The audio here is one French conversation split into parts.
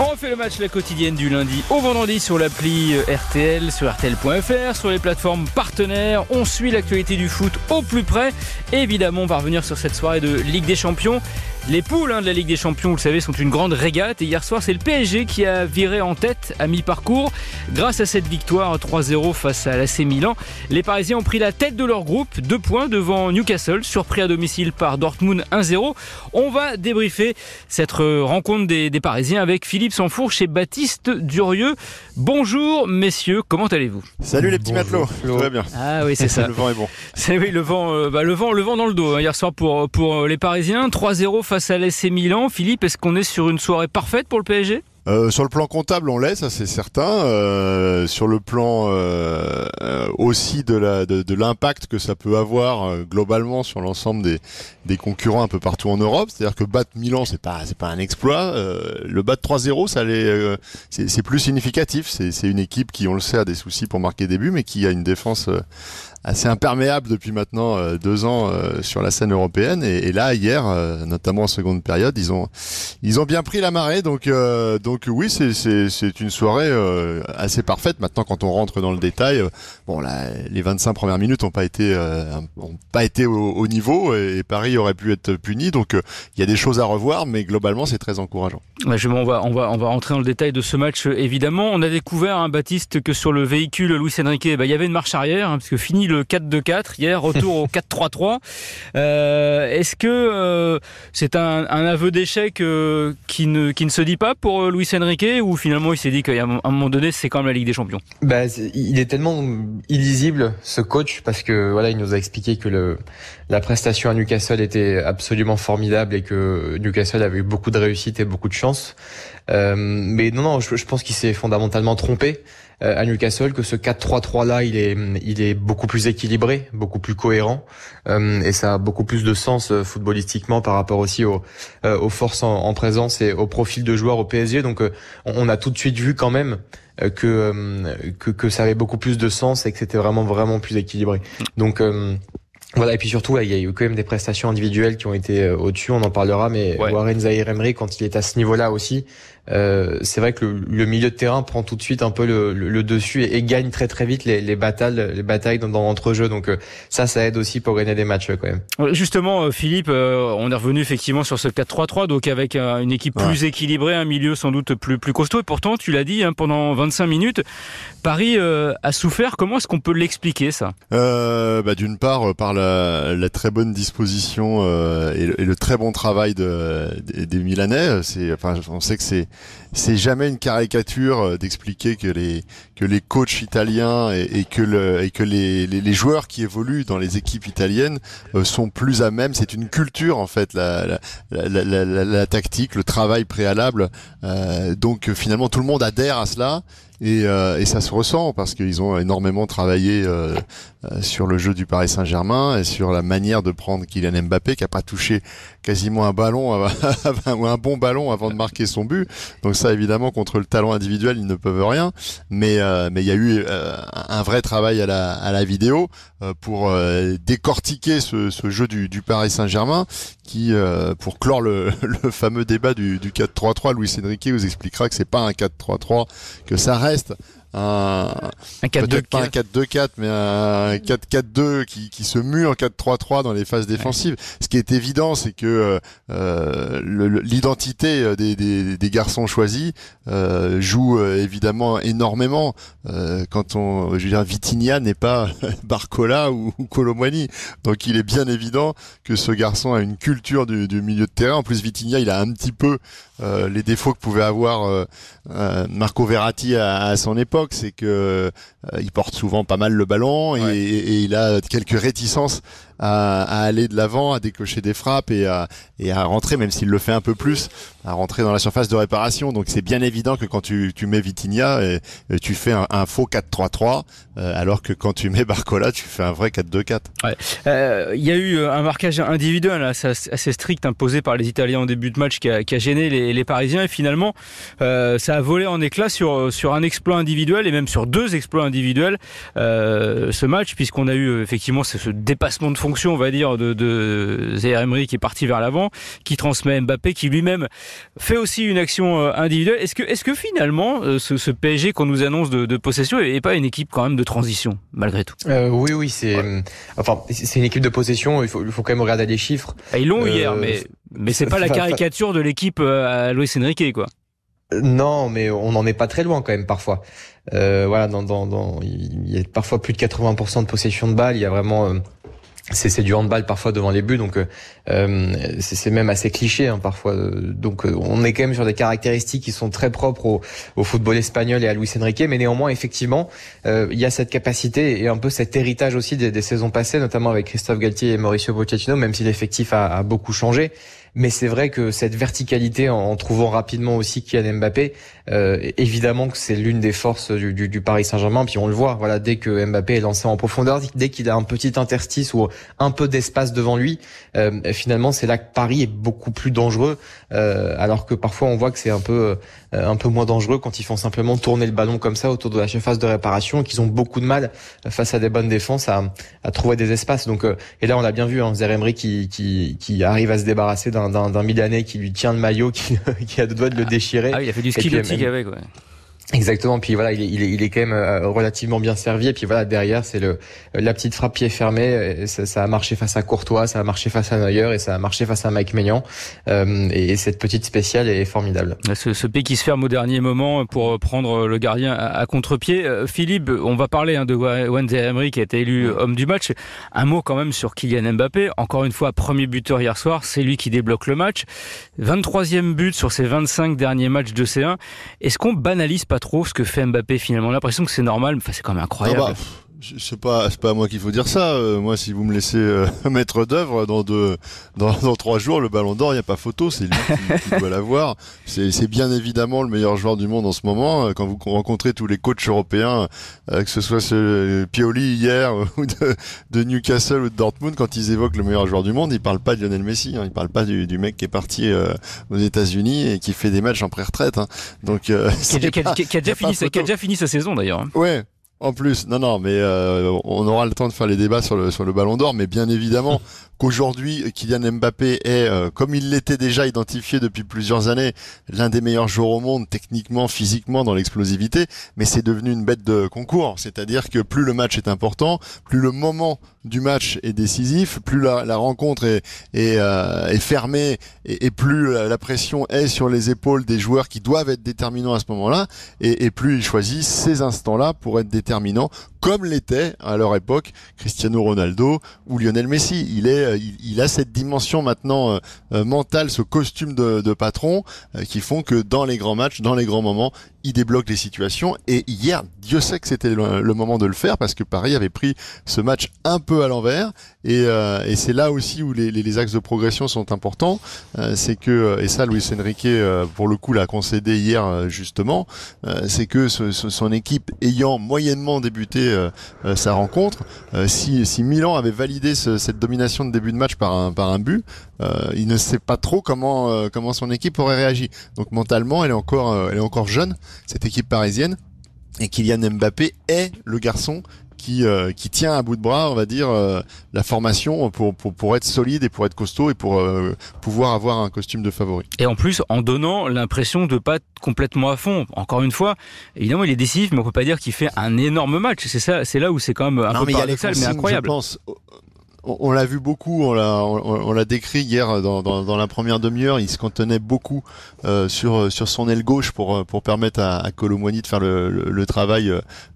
On fait le match la quotidienne du lundi au vendredi sur l'appli RTL, sur RTL.fr, sur les plateformes partenaires. On suit l'actualité du foot au plus près. Évidemment, on va revenir sur cette soirée de Ligue des Champions. Les poules hein, de la Ligue des Champions, vous le savez, sont une grande régate. Et hier soir, c'est le PSG qui a viré en tête à mi-parcours. Grâce à cette victoire 3-0 face à l'AC Milan, les Parisiens ont pris la tête de leur groupe. Deux points devant Newcastle, surpris à domicile par Dortmund 1-0. On va débriefer cette rencontre des, des Parisiens avec Philippe Sanfour chez Baptiste Durieux. Bonjour messieurs, comment allez-vous? Salut les petits matelots, tout va bien. Ah oui, c'est ça. le vent est bon. C'est oui, le vent, euh, bah, le vent, le vent dans le dos. hein, hier soir pour pour les Parisiens, 3-0 face à l'AC Milan. Philippe, est-ce qu'on est sur une soirée parfaite pour le PSG Euh, sur le plan comptable, on l'est, ça c'est certain. Euh, sur le plan euh, aussi de l'impact que ça peut avoir globalement sur l'ensemble des concurrents un peu partout en Europe, c'est-à-dire que battre Milan, c'est pas un exploit. Le battre 3-0, ça l'est, euh, c'est plus significatif. C'est c'est une équipe qui, on le sait, a des soucis pour marquer des buts, mais qui a une défense assez imperméable depuis maintenant euh, deux ans euh, sur la scène européenne. Et, là, hier, euh, notamment en seconde période, ils ont ils ont bien pris la marée. Donc donc oui, c'est une soirée assez parfaite. Maintenant, quand on rentre dans le détail, bon, là, les 25 premières minutes ont pas été ont pas été au, au niveau et, Paris aurait pu être puni. Donc il y a des choses à revoir, mais globalement, c'est très encourageant. On, va, on, va, on va rentrer dans le détail de ce match, évidemment. On a découvert, hein, Baptiste, que sur le véhicule Luis Enrique, bah, il y avait une marche arrière, hein, parce que fini le 4-2-4, hier, retour au 4-3-3. Euh, Est-ce que euh, c'est un, un aveu d'échec euh, qui, ne, qui ne se dit pas pour Luis Enrique, ou finalement il s'est dit qu'à un moment donné, c'est quand même la Ligue des Champions? Bah, il est tellement illisible ce coach parce que voilà, il nous a expliqué que le la prestation à Newcastle était absolument formidable et que Newcastle avait eu beaucoup de réussite et beaucoup de chance. Mais non, non, je, je pense qu'il s'est fondamentalement trompé à Newcastle que ce 4-3-3 là, il est il est beaucoup plus équilibré, beaucoup plus cohérent euh, et ça a beaucoup plus de sens euh, footballistiquement par rapport aussi aux euh, aux forces en, en présence et au profil de joueurs au PSG. Donc euh, on, a tout de suite vu quand même euh, que, euh, que que ça avait beaucoup plus de sens et que c'était vraiment vraiment plus équilibré. Donc euh, voilà et puis surtout il y a eu quand même des prestations individuelles qui ont été euh, au-dessus, on en parlera mais Ouais. Warren Zahir Emery quand il est à ce niveau-là aussi, euh, c'est vrai que le, le milieu de terrain prend tout de suite un peu le, le- le dessus et, et gagne très très vite les, les batailles les batailles dans, dans l'entrejeu donc euh, ça ça aide aussi pour gagner des matchs quand même. Euh, Justement, euh, Philippe, euh, on est revenu effectivement sur ce 4-3-3, donc avec euh, une équipe Ouais. plus équilibrée, un milieu sans doute plus, plus costaud. Et pourtant, tu l'as dit, hein, pendant 25 minutes, Paris euh, a souffert. Comment est-ce qu'on peut l'expliquer, ça? Euh, bah, D'une part, par la, la très bonne disposition euh, et, le, et le très bon travail de, des, des Milanais. C'est, enfin, on sait que c'est c'est jamais une caricature euh, d'expliquer que les que les coachs italiens et, que les, joueurs qui évoluent dans les équipes italiennes euh, sont plus à même. C'est une culture en fait, la la, tactique, le travail préalable. Euh, donc finalement, tout le monde adhère à cela. Et, euh, et ça se ressent parce qu'ils ont énormément travaillé euh, euh, sur le jeu du Paris Saint-Germain et sur la manière de prendre Kylian Mbappé qui a pas touché quasiment un ballon ou un bon ballon avant de marquer son but. Donc ça évidemment contre le talent individuel ils ne peuvent rien. Mais euh, mais il y a eu euh, un vrai travail à la à la vidéo euh, pour décortiquer ce, ce jeu du, du Paris Saint-Germain qui pour clore le, le fameux débat du, du 4-3-3 Luis Enrique vous expliquera que c'est pas un 4-3-3 que ça reste Meister. Un, Un 4-2-4 peut-être pas un 4-2-4, mais un 4-4-2 qui, qui se mue en 4-3-3 dans les phases défensives. Ce qui est évident, c'est que euh, le- l'identité euh, des, des, des garçons choisis euh, joue euh, évidemment énormément. Euh, quand on, je veux dire, Vitinha n'est pas Barcola ou, ou Colomwani, donc il est bien évident que ce garçon a une culture du, du milieu de terrain. En plus, Vitinha, il a un petit peu euh, les défauts que pouvait avoir euh, euh, Marco Verratti à, à son époque, c'est que euh, il porte souvent pas mal le ballon et, Ouais. et- et il a quelques réticences à, à aller de l'avant, à décocher des frappes et à, et à rentrer, même s'il le fait un peu plus, à rentrer dans la surface de réparation. Donc c'est bien évident que quand tu, tu mets Vitinha, et, tu fais un, faux 4-3-3, euh, alors que quand tu mets Barcola, tu fais un vrai 4-2-4. Euh, Il y a eu euh, un marquage individuel assez, strict imposé par les Italiens en début de match qui a, qui a gêné les, les Parisiens et finalement euh, ça a volé en éclats sur, sur un exploit individuel et même sur deux exploits individuels euh, ce match puisqu'on a eu euh, effectivement ce, ce dépassement de fonction on va dire, de, de Emery qui est parti vers l'avant, qui transmet Mbappé, qui lui-même fait aussi une action euh, individuelle. Est-ce que, est-ce que finalement, euh, ce, ce PSG qu'on nous annonce de, de possession n'est pas une équipe quand même de transition, malgré tout? Euh, Oui, oui, c'est, enfin, c'est une équipe de possession. Il faut, il faut quand même regarder les chiffres. Ah, ils l'ont eu hier, mais, mais c'est pas la caricature de l'équipe à Luis Enrique, quoi. Non, mais on n'en est pas très loin quand même parfois. Euh, voilà, dans, dans, dans, il y a parfois plus de 80% de possession de balle. Il y a vraiment euh, c'est du handball parfois devant les buts, donc euh, euh c'est même assez cliché hein, parfois. Donc euh, on est quand même sur des caractéristiques qui sont très propres au, au football espagnol et à Luis Enrique, mais néanmoins effectivement euh, il y a cette capacité et un peu cet héritage aussi des, des saisons passées, notamment avec Christophe Galtier et Mauricio Pochettino, même si l'effectif a, a, beaucoup changé. Mais c'est vrai que cette verticalité, en, trouvant rapidement aussi Kylian Mbappé, euh, évidemment que c'est l'une des forces du, du, du Paris Saint-Germain. Puis on le voit, voilà, dès que Mbappé est lancé en profondeur, dès qu'il a un petit interstice ou un peu d'espace devant lui, euh, finalement c'est là que Paris est beaucoup plus dangereux. Euh, alors que parfois on voit que c'est un peu euh, un peu moins dangereux quand ils font simplement tourner le ballon comme ça autour de la surface de réparation et qu'ils ont beaucoup de mal face à des bonnes défenses à, à trouver des espaces. Donc euh, et là on l'a bien vu, hein, Zeremri qui, qui qui arrive à se débarrasser d'un d'un Milanais qui lui tient le maillot, qui, qui a deux doigts de le déchirer. Ah, il a fait du ski avec. Ouais. Exactement. Puis voilà, il est, il est, il est quand même euh, relativement bien servi. Et puis voilà, derrière, c'est le la petite frappe pied fermé. Ça, ça, a marché face à Courtois, ça a marché face à Neuer et ça a marché face à Mike Maignan. Euh, et, cette petite spéciale est formidable. Ce, ce pied qui se ferme au dernier moment pour prendre le gardien à, à contre-pied. Euh, Philippe, on va parler hein, de Wendy Emery qui a été élu homme du match. Un mot quand même sur Kylian Mbappé. Encore une fois, premier buteur hier soir. C'est lui qui débloque le match. 23e but sur ses 25 derniers matchs de C1. Est-ce qu'on banalise pas trop ce que fait Mbappé finalement. L'impression que c'est normal, enfin, c'est quand même incroyable. Ah bah, c'est pas c'est pas à moi qu'il faut dire ça. Euh, moi, si vous me laissez euh, maître d'œuvre dans deux dans, dans trois jours, le Ballon d'Or, il y a pas photo. C'est lui qui, qui doit l'avoir. C'est c'est bien évidemment le meilleur joueur du monde en ce moment. Euh, quand vous rencontrez tous les coachs européens, que ce soit ce Pioli hier ou de, de, Newcastle ou de Dortmund, quand ils évoquent le meilleur joueur du monde, ils parlent pas de Lionel Messi. Hein, ils parlent pas du, du mec qui est parti aux États-Unis et qui fait des matchs en pré-retraite. Hein. Donc qui, a, déjà fini, qui a déjà fini sa saison d'ailleurs. Hein. Ouais, en plus, non, non, mais euh, on aura le temps de faire les débats sur le sur le Ballon d'Or, mais bien évidemment qu'aujourd'hui Kylian Mbappé est, euh, comme il l'était déjà identifié depuis plusieurs années, l'un des meilleurs joueurs au monde, techniquement, physiquement, dans l'explosivité, mais c'est devenu une bête de concours. C'est-à-dire que plus le match est important, plus le moment du match est décisif, plus la, rencontre euh, est fermée et, plus la pression est sur les épaules des joueurs qui doivent être déterminants à ce moment-là, et, plus il choisit ces instants-là pour être déterminants comme l'était à leur époque Cristiano Ronaldo ou Lionel Messi. Il est, euh, il, a cette dimension maintenant euh, euh, mentale, ce costume de, de patron, qui font que dans les grands matchs, dans les grands moments, il débloque les situations. Et hier, Dieu sait que c'était le, moment de le faire parce que Paris avait pris ce match un peu à l'envers. Et, euh, et c'est là aussi où les, les, les, axes de progression sont importants. Euh, c'est que, et ça, Luis Enrique, euh, pour le coup, l'a concédé hier euh, justement, euh, c'est que ce, ce, son équipe ayant moyennement débuté sa rencontre, si, si Milan avait validé ce, cette domination de début de match par un, but, il ne sait pas trop comment, son équipe aurait réagi. Donc mentalement, elle est encore jeune cette équipe parisienne. Et Kylian Mbappé est le garçon qui, euh, qui tient à bout de bras, on va dire, euh, la formation pour, pour, pour, être solide et pour être costaud et pour euh, pouvoir avoir un costume de favori. Et en plus, en donnant l'impression de pas être complètement à fond. Encore une fois, évidemment, il est décisif, mais on peut pas dire qu'il fait un énorme match. C'est ça, c'est là où c'est quand même un peu paradoxal, mais incroyable. Je pense, on, l'a vu beaucoup, on l'a on, l'a décrit hier dans, dans, dans la première demi-heure. Il se contenait beaucoup euh, sur sur son aile gauche pour pour permettre à, à de faire le, le, travail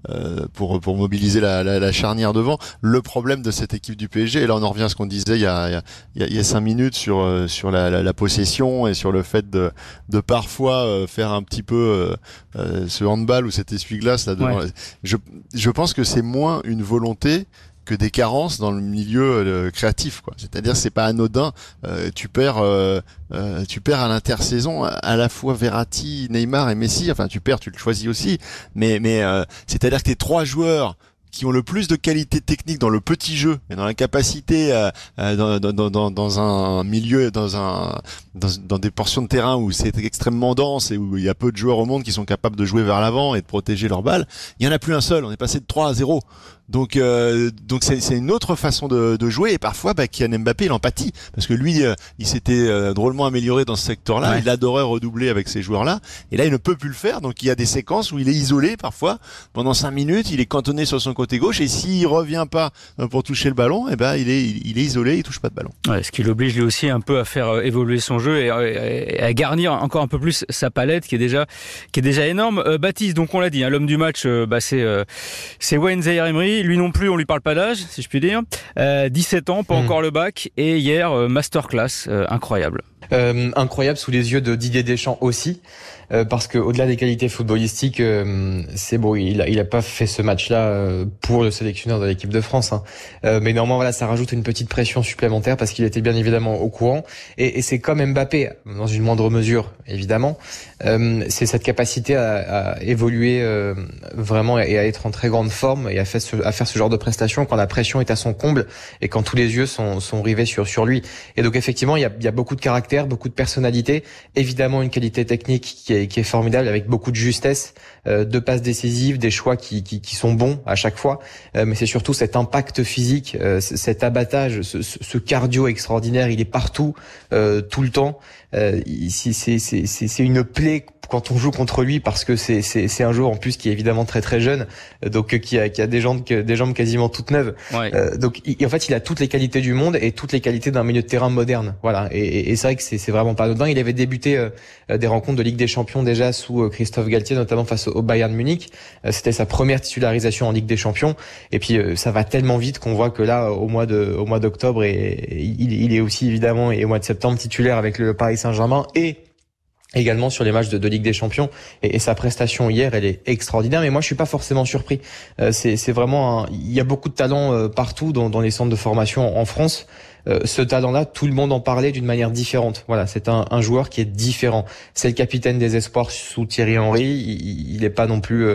euh, pour pour mobiliser la, la, la, charnière devant. Le problème de cette équipe du PSG, et là on en revient à ce qu'on disait il y a il y a, il y a cinq minutes sur euh, sur la, la, possession et sur le fait de de parfois euh, faire un petit peu euh, ce handball ou cet essuie-glace là devant. Je je pense que c'est moins une volonté que des carences dans le milieu euh, créatif quoi. C'est-à-dire c'est pas anodin, euh, tu perds euh, euh tu perds à l'intersaison à la fois Verratti, Neymar et Messi, enfin tu perds, tu le choisis aussi, mais mais c'est-à-dire que tes trois joueurs qui ont le plus de qualité technique dans le petit jeu et dans la capacité dans, dans, dans, dans, un milieu, dans un dans des portions de terrain où c'est extrêmement dense et où il y a peu de joueurs au monde qui sont capables de jouer vers l'avant et de protéger leur balle, il y en a plus un seul. On est passé de 3 à 0. Donc euh, donc c'est une autre façon de, de, jouer. Et parfois bah, Kylian Mbappé il empathie parce que lui euh, il s'était euh, drôlement amélioré dans ce secteur-là, il adorait redoubler avec ces joueurs-là. Et là il ne peut plus le faire. Donc il y a des séquences où il est isolé parfois pendant cinq minutes, il est cantonné sur son côté gauche. Et s'il revient pas pour toucher le ballon, et eh ben il est il est isolé, il touche pas de ballon. Ouais, ce qui l'oblige lui aussi un peu à faire évoluer son jeu et, à garnir encore un peu plus sa palette qui est déjà qui est déjà énorme. Baptiste donc on l'a dit, hein, l'homme du match bah, c'est c'est Wayne Zaire Lui non plus on lui parle pas d'âge, si je puis dire. 17 euh, ans, pas hmm. encore le bac, et hier, euh, masterclass, euh, incroyable. sous les yeux de Didier Deschamps aussi. Euh, parce que au-delà des qualités footballistiques, euh, c'est bon, il a, il a pas fait ce match-là euh, pour le sélectionneur de l'équipe de France, hein. mais néanmoins voilà, ça rajoute une petite pression supplémentaire parce qu'il était bien évidemment au courant. Et, et c'est comme Mbappé, dans une moindre mesure évidemment, c'est cette capacité à, à évoluer vraiment et à être en très grande forme et à faire ce, à faire ce genre de prestation quand la pression est à son comble et quand tous les yeux sont, sont rivés sur sur lui. Et donc effectivement, il y a, il y a beaucoup de caractère, beaucoup de personnalité, évidemment une qualité technique qui qui est formidable avec beaucoup de justesse, euh, deux passes décisives, des choix qui, qui, qui sont bons à chaque fois. Euh, mais c'est surtout cet impact physique, euh, cet abattage, ce, ce, cardio extraordinaire. Il est partout, euh, tout le temps. Euh, c'est une plaie quand on joue contre lui parce que c'est un joueur en plus qui est évidemment très très jeune euh, donc qui a qui a des jambes des jambes quasiment toutes neuves euh, donc en fait il a toutes les qualités du monde et toutes les qualités d'un milieu de terrain moderne voilà et, et c'est vrai que c'est c'est vraiment pas anodin. Il avait débuté euh, des rencontres de Ligue des Champions déjà sous Christophe Galtier notamment face au Bayern Munich. C'était sa première titularisation en Ligue des Champions. Et puis ça va tellement vite qu'on voit que là au mois de au mois d'octobre et, il, il est aussi évidemment et au mois de septembre titulaire avec le Paris Saint-Germain et également sur les matchs de, Ligue des Champions et, sa prestation hier elle est extraordinaire mais moi je suis pas forcément surpris euh, c'est vraiment il y a beaucoup de talent euh, partout dans, dans, les centres de formation en, France euh, ce talent-là, tout le monde en parlait d'une manière différente. Voilà, c'est un, un, joueur qui est différent. C'est le capitaine des espoirs sous Thierry Henry. Il n'est pas non plus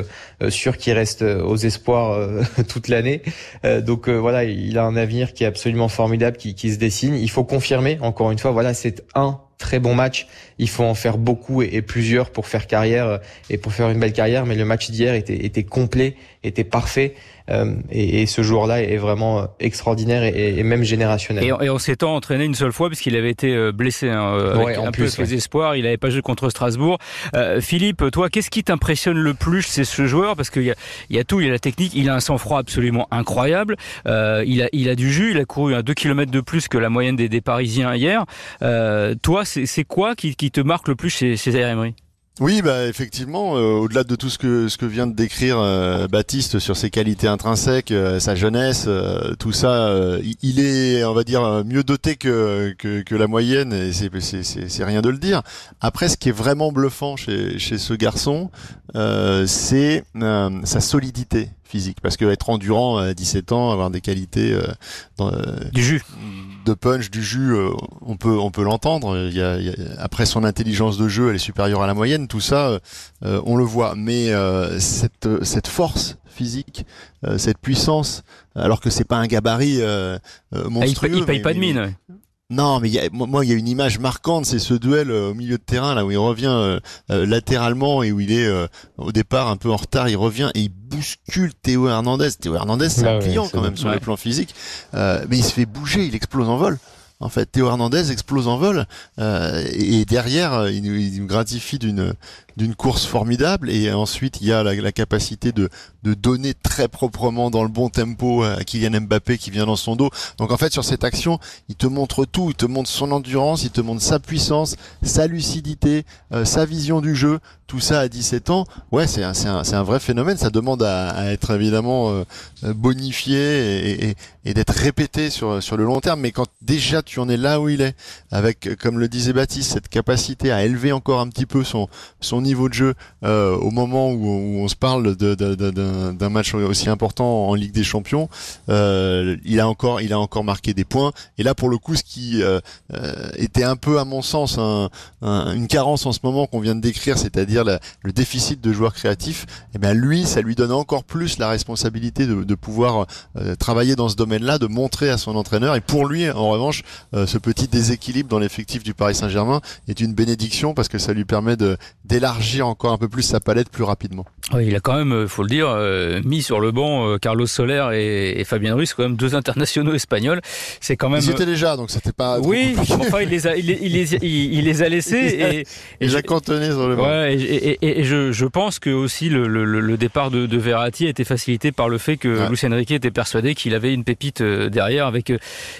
sûr qu'il reste aux espoirs toute l'année. donc voilà, il a un avenir qui est absolument formidable, qui, qui se dessine. Il faut confirmer, encore une fois, voilà, c'est un très bon match. Il faut en faire beaucoup et, plusieurs pour faire carrière euh, et pour faire une belle carrière. Mais le match d'hier était, était complet, était parfait. Euh, et, ce joueur-là est vraiment euh, extraordinaire et, même générationnel. Et, on s'étant entraîné une seule fois puisqu'il avait été euh, blessé hein, avec un peu ses espoirs. Il n'avait pas joué contre Strasbourg. Philippe, toi, qu'est-ce qui t'impressionne le plus C'est ce joueur? Parce qu'il y a, y a tout, il y a la technique, il a un sang-froid absolument incroyable. il a, il a du jus, il a couru à 2 km de plus que la moyenne des, des Parisiens hier. toi, c'est quoi qui, qui, te marque le plus chez, chez Emery? Oui, bah effectivement, euh, au-delà de tout ce que ce que vient de décrire euh, Baptiste sur ses qualités intrinsèques, euh, sa jeunesse, tout ça, il est, on va dire, mieux doté que que, que la moyenne, et c'est c'est rien de le dire. Après, ce qui est vraiment bluffant chez chez ce garçon, c'est sa solidité physique, parce que être endurant à 17 ans, avoir des qualités dans, du jus de punch, du jus, euh, on peut on peut l'entendre. Il, y a, après son intelligence de jeu, elle est supérieure à la moyenne. Tout ça, euh, euh, on le voit. Mais cette cette force physique, cette puissance, alors que c'est pas un gabarit monstrueux. Ah, il, paye, pas de mine. Non, mais y a, moi, il y a une image marquante, c'est ce duel euh, au milieu de terrain là où il revient euh, euh, latéralement et où il est au départ un peu en retard, il revient et il bouscule Théo Hernandez. Théo Hernandez, c'est un bah client quand même sur le plan physique, mais il se fait bouger, il explose en vol. En fait, Théo Hernandez explose en vol et derrière, il nous gratifie d'une d'une course formidable et ensuite il y a la, capacité de, de donner très proprement dans le bon tempo à Kylian Mbappé qui vient dans son dos. Donc en fait sur cette action, il te montre tout, il te montre son endurance, il te montre sa puissance, sa lucidité, euh, sa vision du jeu, tout ça à 17 ans. Ouais, c'est un, un, un, vrai phénomène, ça demande à, être évidemment euh, euh, bonifié et, et, et d'être répété sur, sur le long terme, mais quand déjà tu en es là où il est, avec comme le disait Baptiste, cette capacité à élever encore un petit peu son, son niveau de jeu euh, au moment où, on se parle d'un match aussi important en Ligue des Champions, euh, il a encore il a encore marqué des points. Et là pour le coup, ce qui euh, était un peu à mon sens une carence en ce moment qu'on vient de décrire, c'est-à-dire le déficit de joueurs créatifs, et eh bien lui, ça lui donne encore plus la responsabilité de, pouvoir travailler dans ce domaine-là, de montrer à son entraîneur. Et pour lui, en revanche, ce petit déséquilibre dans l'effectif du Paris Saint-Germain est une bénédiction parce que ça lui permet de d'élargir élargir encore un peu plus sa palette plus rapidement. Oui, il a quand même, faut le dire, mis sur le banc Carlos Soler et, Fabien Ruiz, quand même deux internationaux espagnols. C'est quand même. Ils étaient déjà, donc c'était pas. Oui, enfin il les a, il les, il les, a laissés et, et, cantonnés sur le banc. Ouais, et, et je, je, pense que aussi le, le, le départ de, de, Verratti a été facilité par le fait que ouais. Lucien Riquet était persuadé qu'il avait une pépite derrière avec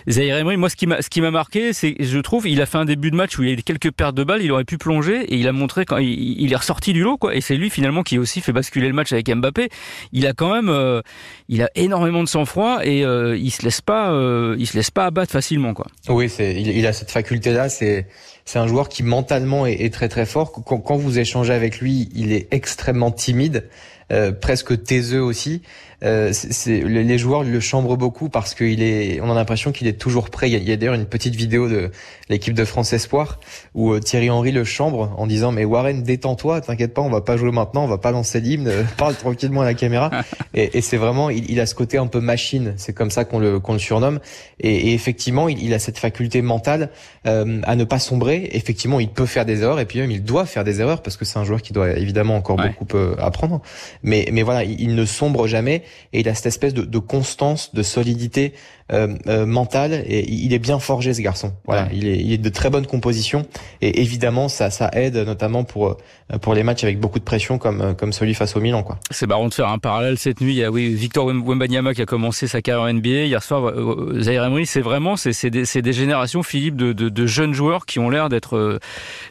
Zaire Emery. Moi, ce qui m'a, ce qui m'a marqué, c'est, je trouve, il a fait un début de match où il y a eu quelques pertes de balles, il aurait pu plonger et il a montré quand il, il est ressorti du lot, quoi. Et c'est lui finalement qui aussi fait basculer le match avec Mbappé. Il a quand même, euh, il a énormément de sang-froid et euh, il se laisse pas, euh, il se laisse pas abattre facilement, quoi. Oui, c'est, il, a cette faculté-là. C'est, c'est un joueur qui mentalement est, est très très fort. Quand, quand, vous échangez avec lui, il est extrêmement timide, euh, presque taiseux aussi. Euh, c'est, les joueurs le chambrent beaucoup parce qu'il est, on a l'impression qu'il est toujours prêt. Il y a, il y a d'ailleurs une petite vidéo de l'équipe de France Espoir où Thierry Henry le chambre en disant mais Warren détends-toi, t'inquiète pas, on va pas jouer maintenant, on va pas lancer l'hymne, parle tranquillement à la caméra. Et, et c'est vraiment, il, il, a ce côté un peu machine, c'est comme ça qu'on le qu'on le surnomme. Et, et effectivement, il, il, a cette faculté mentale euh, à ne pas sombrer. Effectivement, il peut faire des erreurs et puis même il doit faire des erreurs parce que c'est un joueur qui doit évidemment encore ouais. beaucoup euh, apprendre. Mais mais voilà, il, il, ne sombre jamais et il a cette espèce de, de constance, de solidité euh, euh, mentale et il est bien forgé ce garçon. Voilà, ouais. il, est, il est de très bonne composition et évidemment ça ça aide notamment pour pour les matchs avec beaucoup de pression comme comme celui face au Milan quoi. C'est marrant de faire un parallèle cette nuit. Il y a oui Victor Wembanyama qui a commencé sa carrière NBA hier soir. Zaire Emery, c'est vraiment c'est c'est des, des, générations Philippe de, de, de, jeunes joueurs qui ont l'air d'être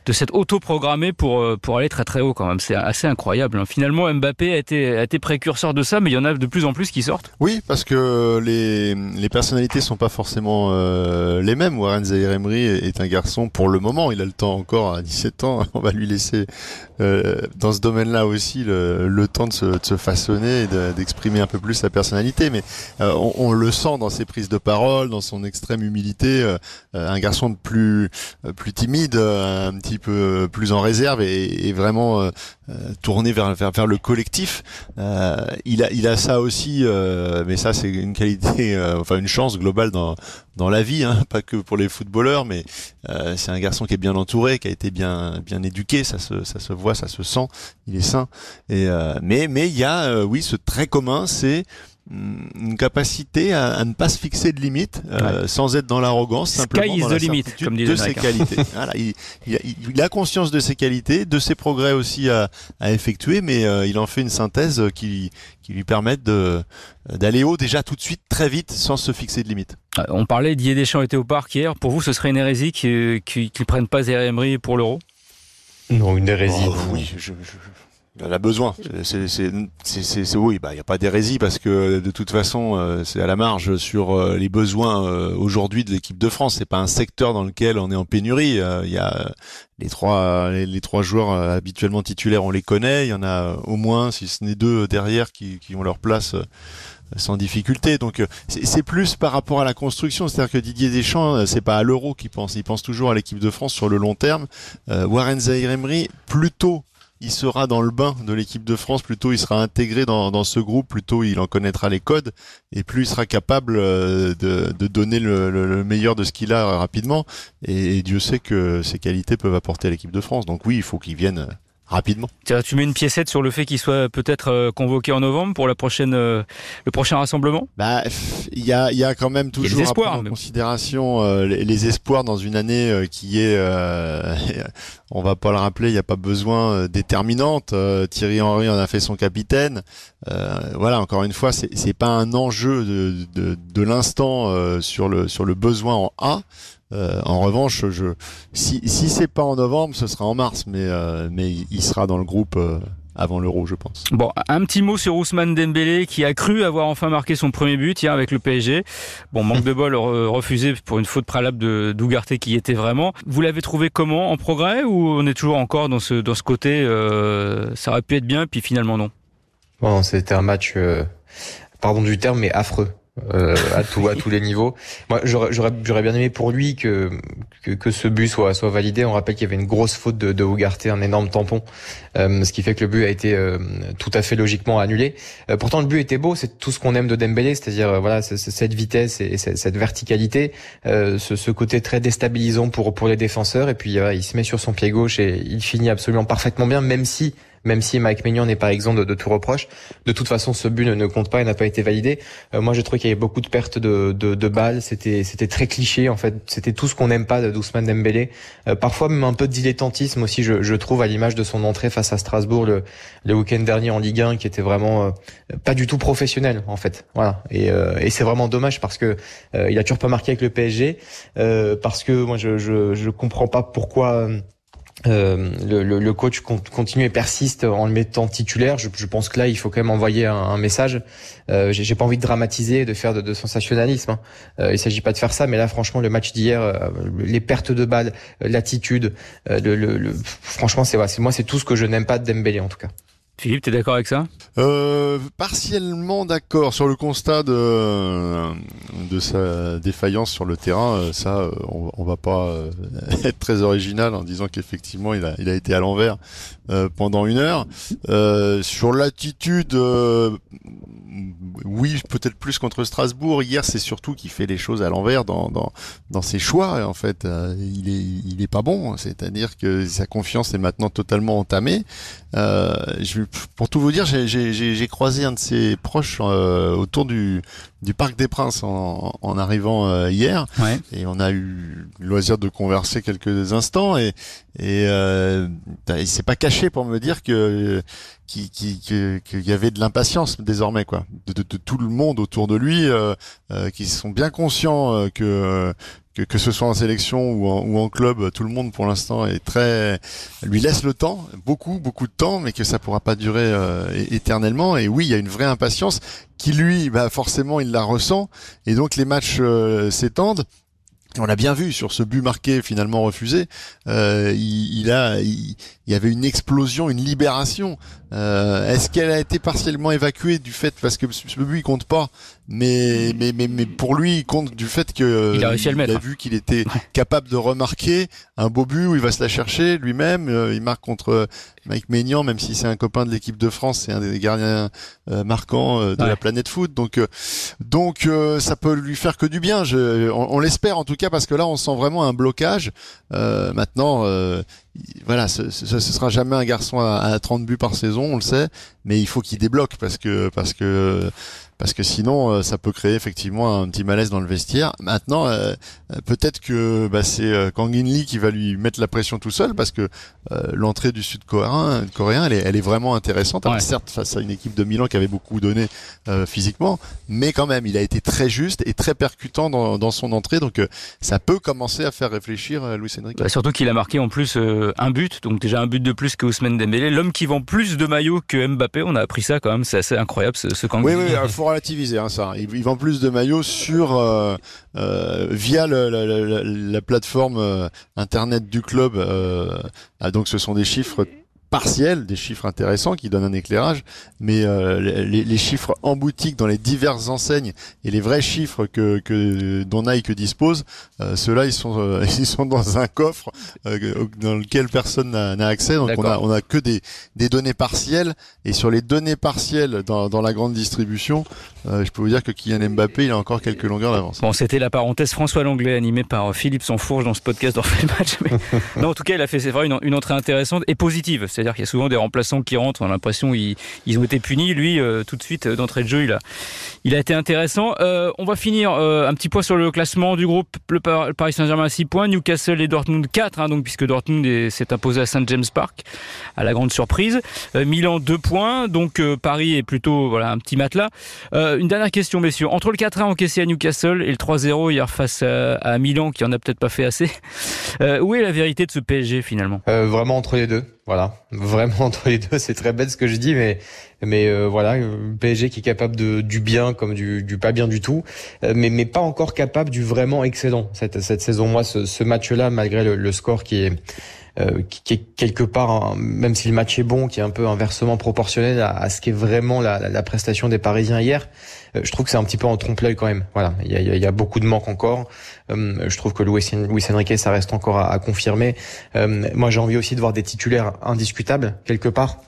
de s'être auto-programmés pour pour aller très très haut quand même. C'est assez incroyable. Hein. Finalement Mbappé a été a été précurseur de ça, mais il y en a de plus en plus qui sortent. Oui, parce que les les personnalités sont pas forcément euh, les mêmes. Warren Emery est un garçon pour le moment, il a le temps encore à 17 ans, on va lui laisser euh, dans ce domaine-là aussi le, le, temps de se, de se façonner et d'exprimer un peu plus sa personnalité. Mais euh, on, on, le sent dans ses prises de parole, dans son extrême humilité, euh, un garçon de plus plus timide, un petit peu plus en réserve et, et vraiment tourné vers, vers, vers le collectif. il a il a ça aussi, mais ça c'est une qualité, enfin une chance globale dans dans la vie, hein, pas que pour les footballeurs, mais euh, c'est un garçon qui est bien entouré, qui a été bien bien éduqué, ça se ça se voit, ça se sent, il est sain. Et euh, mais mais il y a euh, oui ce trait commun, c'est une capacité à, à, ne pas se fixer de limites euh, ouais. sans être dans l'arrogance simplement dans la limite, comme de ses qualités. Voilà, il, il, a, il, a, conscience de ses qualités de ses progrès aussi à, à effectuer mais euh, il en fait une synthèse qui, qui lui permette de d'aller haut déjà tout de suite très vite sans se fixer de limites. On parlait Didier Deschamps était au parc hier. Pour vous ce serait une hérésie qu'ils qu qu prennent pas Emery pour l'euro? Non une hérésie oh, oui je, je elle a besoin. C'est oui, bah il n'y a pas d'hérésie parce que de toute façon euh, c'est à la marge sur euh, les besoins euh, aujourd'hui de l'équipe de France. C'est pas un secteur dans lequel on est en pénurie. Il y a les trois les, trois joueurs habituellement titulaires, on les connaît. Il y en a au moins, si ce n'est deux derrière, qui, qui ont leur place sans difficulté. Donc c'est plus par rapport à la construction, c'est-à-dire que Didier Deschamps, c'est pas à l'euro qu'il pense, il pense toujours à l'équipe de France sur le long terme. Warren Zaïre Emery, plutôt il sera dans le bain de l'équipe de France, plutôt il sera intégré dans, ce groupe, plutôt il en connaîtra les codes, et plus il sera capable de, de donner le, meilleur de ce qu'il a rapidement. Et, et, Dieu sait que ses qualités peuvent apporter à l'équipe de France. Donc oui, il faut qu'il vienne rapidement. Tu mets une piécette sur le fait qu'il soit peut-être euh, convoqué en novembre pour la prochaine, euh, le prochain rassemblement? Bah, il y a, y a quand même toujours espoirs, en considération euh, les, les, espoirs dans une année euh, qui est, euh, on va pas le rappeler, il n'y a pas besoin déterminante. Thierry Henry en a fait son capitaine. voilà, encore une fois, c'est pas un enjeu de, de, de l'instant sur le sur le besoin en A. Euh, en revanche, je, si, si c'est pas en novembre, ce sera en mars, mais, euh, mais il sera dans le groupe euh, avant l'Euro, je pense. Bon, un petit mot sur Ousmane Dembélé qui a cru avoir enfin marqué son premier but hier avec le PSG. Bon, manque de bol refusé pour une faute préalable de d'Ougarté qui était vraiment. Vous l'avez trouvé comment En progrès ou on est toujours encore dans ce, dans ce côté euh, ça aurait pu être bien, puis finalement non? Bon, c'était un match, euh, pardon du terme, mais affreux. Euh, à tout à tous les niveaux. Moi, j'aurais bien aimé pour lui que, que, que ce but soit soit validé. On rappelle qu'il y avait une grosse faute de, de Ugarte, un énorme tampon, euh, ce qui fait que le but a été euh, tout à fait logiquement annulé. Euh, pourtant, le but était beau. C'est tout ce qu'on aime de Dembélé, c'est-à-dire voilà cette vitesse et cette verticalité, ce, ce, côté très déstabilisant pour pour les défenseurs. Et puis il se met sur son pied gauche et il finit absolument parfaitement bien, même si même si Mike Maignan n'est pas exempt de, tout reproche. De toute façon, ce but ne, compte pas et n'a pas été validé. Euh, moi, j'ai trouvé qu'il y avait beaucoup de pertes de, de, balles. C'était c'était très cliché en fait. C'était tout ce qu'on n'aime pas de Ousmane Dembélé. Euh, parfois même un peu de dilettantisme aussi, je, je trouve, à l'image de son entrée face à Strasbourg le, le week-end dernier en Ligue 1, qui était vraiment euh, pas du tout professionnel en fait. Voilà. Et, et c'est vraiment dommage parce que il a toujours pas marqué avec le PSG. parce que moi, je, je je comprends pas pourquoi euh, le, le, coach continue et persiste en le mettant titulaire. Je, je, pense que là, il faut quand même envoyer un, un message. Euh, J'ai pas envie de dramatiser, de faire de, de sensationnalisme. Hein. Euh, il s'agit pas de faire ça, mais là, franchement, le match d'hier, euh, les pertes de balles, l'attitude, le, le, franchement, c'est moi, c'est tout ce que je n'aime pas de en tout cas. Philippe, tu es d'accord avec ça? Euh, Partiellement d'accord sur le constat de, sa défaillance sur le terrain. Euh, ça, euh, on, on va pas être très original en disant qu'effectivement il a été à l'envers pendant une heure. sur l'attitude, oui, peut-être plus contre Strasbourg. Hier, c'est surtout qu'il fait les choses à l'envers dans, dans, dans ses choix. En fait, il est il est pas bon. C'est-à-dire que sa confiance est maintenant totalement entamée. je pour tout vous dire, j'ai croisé un de ses proches euh, autour du, du Parc des Princes en, en arrivant euh, hier, et on a eu le loisir de converser quelques instants, et, et euh, il s'est pas caché pour me dire que qu'il y avait de l'impatience désormais quoi de, de, tout le monde autour de lui euh, qui sont bien conscients que que, que ce soit en sélection ou en, ou en club, tout le monde pour l'instant est très lui laisse le temps, beaucoup beaucoup de temps, mais que ça pourra pas durer euh, éternellement. Et oui, il y a une vraie impatience qui lui, bah forcément, il la ressent, et donc les matchs euh, s'étendent. On l'a bien vu sur ce but marqué finalement refusé. Euh, il, a, il, y avait une explosion, une libération. Euh, Est-ce qu'elle a été partiellement évacuée du fait parce que ce but il compte pas, mais mais mais, mais pour lui il compte du fait que il a, réussi à le mettre. il a vu qu'il était capable de remarquer un beau but où il va se la chercher lui-même. Euh, il marque contre Mike Maignan, même si c'est un copain de l'équipe de France, c'est un des gardiens euh, marquants euh, de la planète foot. Donc, euh, donc ça peut lui faire que du bien. Je, on, l'espère en tout cas parce que là, on sent vraiment un blocage. maintenant, voilà, ce, ce, sera jamais un garçon à, à 30 buts par saison, on le sait, mais il faut qu'il débloque parce que parce que parce que sinon euh, ça peut créer effectivement un petit malaise dans le vestiaire. Maintenant, euh, euh, peut-être que bah, c'est Kangin Lee qui va lui mettre la pression tout seul parce que l'entrée du Sud-Coréen, coréen, elle est, elle est vraiment intéressante. certes, face à une équipe de Milan qui avait beaucoup donné physiquement, mais quand même, il a été très juste et très percutant dans, dans son entrée, donc ça peut commencer à faire réfléchir Luis Enrique. Bah, surtout qu'il a marqué en plus un but, donc déjà un but de plus que Ousmane Dembélé, l'homme qui vend plus de maillots que Mbappé. On a appris ça quand même, c'est assez incroyable ce, ce Kang. Oui, oui, relativiser hein, ça. Il, vend plus de maillots sur euh, euh, via la, la, plateforme euh, internet du club. Ah, donc ce sont des chiffres partiels, des chiffres intéressants qui donnent un éclairage, mais euh, les, les, chiffres en boutique dans les diverses enseignes et les vrais chiffres que, que dont Nike dispose, euh, ceux-là ils sont euh, ils sont dans un coffre euh, dans lequel personne n'a accès. Donc on a on a que des des données partielles et sur les données partielles dans, dans la grande distribution, euh, je peux vous dire que Kylian Mbappé il a encore quelques longueurs d'avance. Bon, c'était la parenthèse François Langlais animé par Philippe Sansfourge dans ce podcast dans le match. Mais... non, en tout cas, il a fait c'est vrai une, une entrée intéressante et positive. C'est-à-dire qu'il y a souvent des remplaçants qui rentrent, on a l'impression ils, ils ont été punis. Lui, euh, tout de suite, euh, d'entrée de jeu, il a, été intéressant. Euh, on va finir un petit point sur le classement du groupe. Le Paris Saint-Germain à 6 points, Newcastle et Dortmund 4, hein, donc, puisque Dortmund s'est imposé à Saint James Park, à la grande surprise. Milan 2 points, donc Paris est plutôt un petit matelas. une dernière question, messieurs. Entre le 4-1 encaissé à Newcastle et le 3-0 hier face à, à, Milan, qui en a peut-être pas fait assez, où est la vérité de ce PSG finalement? Vraiment entre les deux. Voilà, vraiment entre les deux, c'est très bête ce que je dis, mais mais euh, voilà, PSG qui est capable de du bien comme du, du pas bien du tout, euh, mais mais pas encore capable du vraiment excellent cette cette saison. Moi, ce, match-là, malgré le, le, score qui est qui, est quelque part, même si le match est bon, qui est un peu inversement proportionnel à, ce qui est vraiment la, la, prestation des Parisiens hier. je trouve que c'est un petit peu en trompe-l'œil quand même. Voilà, il y a, y a, beaucoup de manques encore. je trouve que Luis, Luis Enrique, ça reste encore à, à confirmer. moi, j'ai envie aussi de voir des titulaires indiscutables quelque part.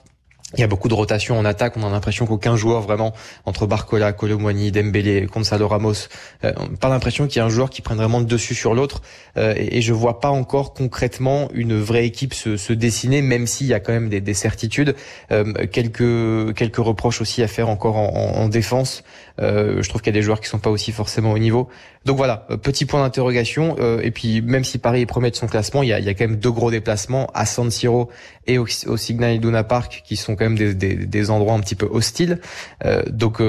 Il y a beaucoup de rotation en attaque. On a l'impression qu'aucun joueur vraiment entre Barcola, Colomwani, Dembélé, Gonzalo Ramos, euh, pas l'impression qu'il y a un joueur qui prenne vraiment le dessus sur l'autre. Euh, et, et, je vois pas encore concrètement une vraie équipe se, dessiner, même s'il y a quand même des, des certitudes. Euh, quelques quelques reproches aussi à faire encore en, en défense. Euh, je trouve qu'il y a des joueurs qui sont pas aussi forcément au niveau. Donc voilà, euh, petit point d'interrogation. Euh, et puis même si Paris promet de son classement, il y a, y a quand même deux gros déplacements à San Siro et au, au Signal Iduna Park, qui sont quand même des, des, des endroits un petit peu hostiles. donc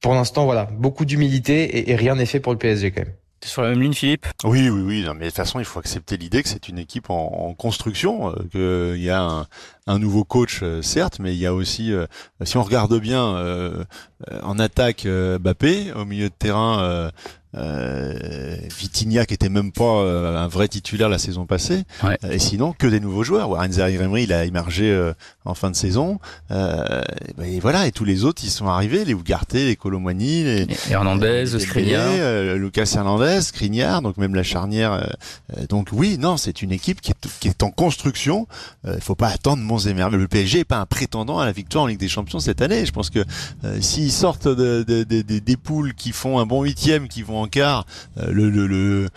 pour l'instant, voilà, beaucoup d'humilité et, et rien n'est fait pour le PSG quand même sur la même ligne, Philippe? Oui, oui, oui. mais de toute façon, il faut accepter l'idée que c'est une équipe en, construction, euh, qu'il y a un, nouveau coach, euh, certes, mais il y a aussi, euh, si on regarde bien, euh, en attaque, Bappé, au milieu de terrain, euh, Vitinha qui était même pas euh, un vrai titulaire la saison passée. Et sinon, que des nouveaux joueurs. Warren Emery, il a émergé euh, en fin de saison. Euh, et voilà, et tous les autres, ils sont arrivés, les Ugarte, les Colomwani, les, Hernandez, Skriniar, Lucas Hernandez, Skriniar, donc même la charnière. donc oui, non, c'est une équipe qui est, qui est en construction. Il faut pas attendre Monzemer. Mais le PSG est pas un prétendant à la victoire en Ligue des Champions cette année. Je pense que s'ils sortent de, de, de, des poules qui font un bon huitième, qui vont en quart, euh, le, le,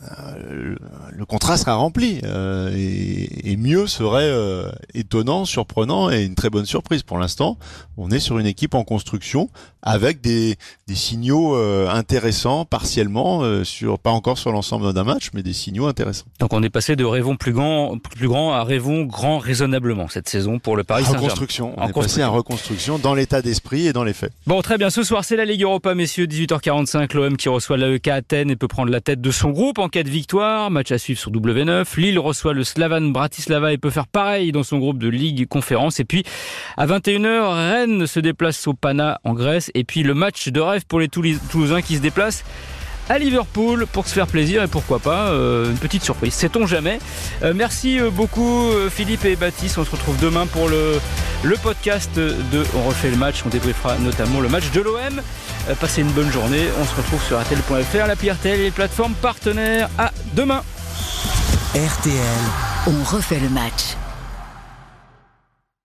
le, euh, le contrat sera rempli euh, et, et, mieux serait euh, étonnant, surprenant et une très bonne surprise. Pour l'instant, on est sur une équipe en construction avec des, des signaux euh, intéressants partiellement sur pas encore sur l'ensemble d'un match, mais des signaux intéressants. Donc on est passé de rêvons plus grand, plus grand à rêvons grand raisonnablement cette saison pour le Paris Saint-Germain. Reconstruction. On est passé à reconstruction dans l'état d'esprit et dans les faits. Bon, très bien. Ce soir, c'est la Ligue Europa, messieurs. 18h45, l'OM qui reçoit l'AEK Athènes et peut prendre la tête de son groupe en cas de victoire. Match à suivre sur W9. Lille reçoit le Slavan Bratislava et peut faire pareil dans son groupe de Ligue Conférence. Et puis, à 21h, Rennes se déplace au Pana en Grèce. Et puis, le match de rêve pour les Toulousains qui se déplacent à Liverpool pour se faire plaisir et pourquoi pas euh, une petite surprise. Sait-on jamais euh, Merci euh, beaucoup Philippe et Baptiste. On se retrouve demain pour le, podcast de On refait le match. On débriefera notamment le match de l'OM. passez une bonne journée. On se retrouve sur RTL.fr, la RTL et les plateformes partenaires. À demain. RTL, on refait le match.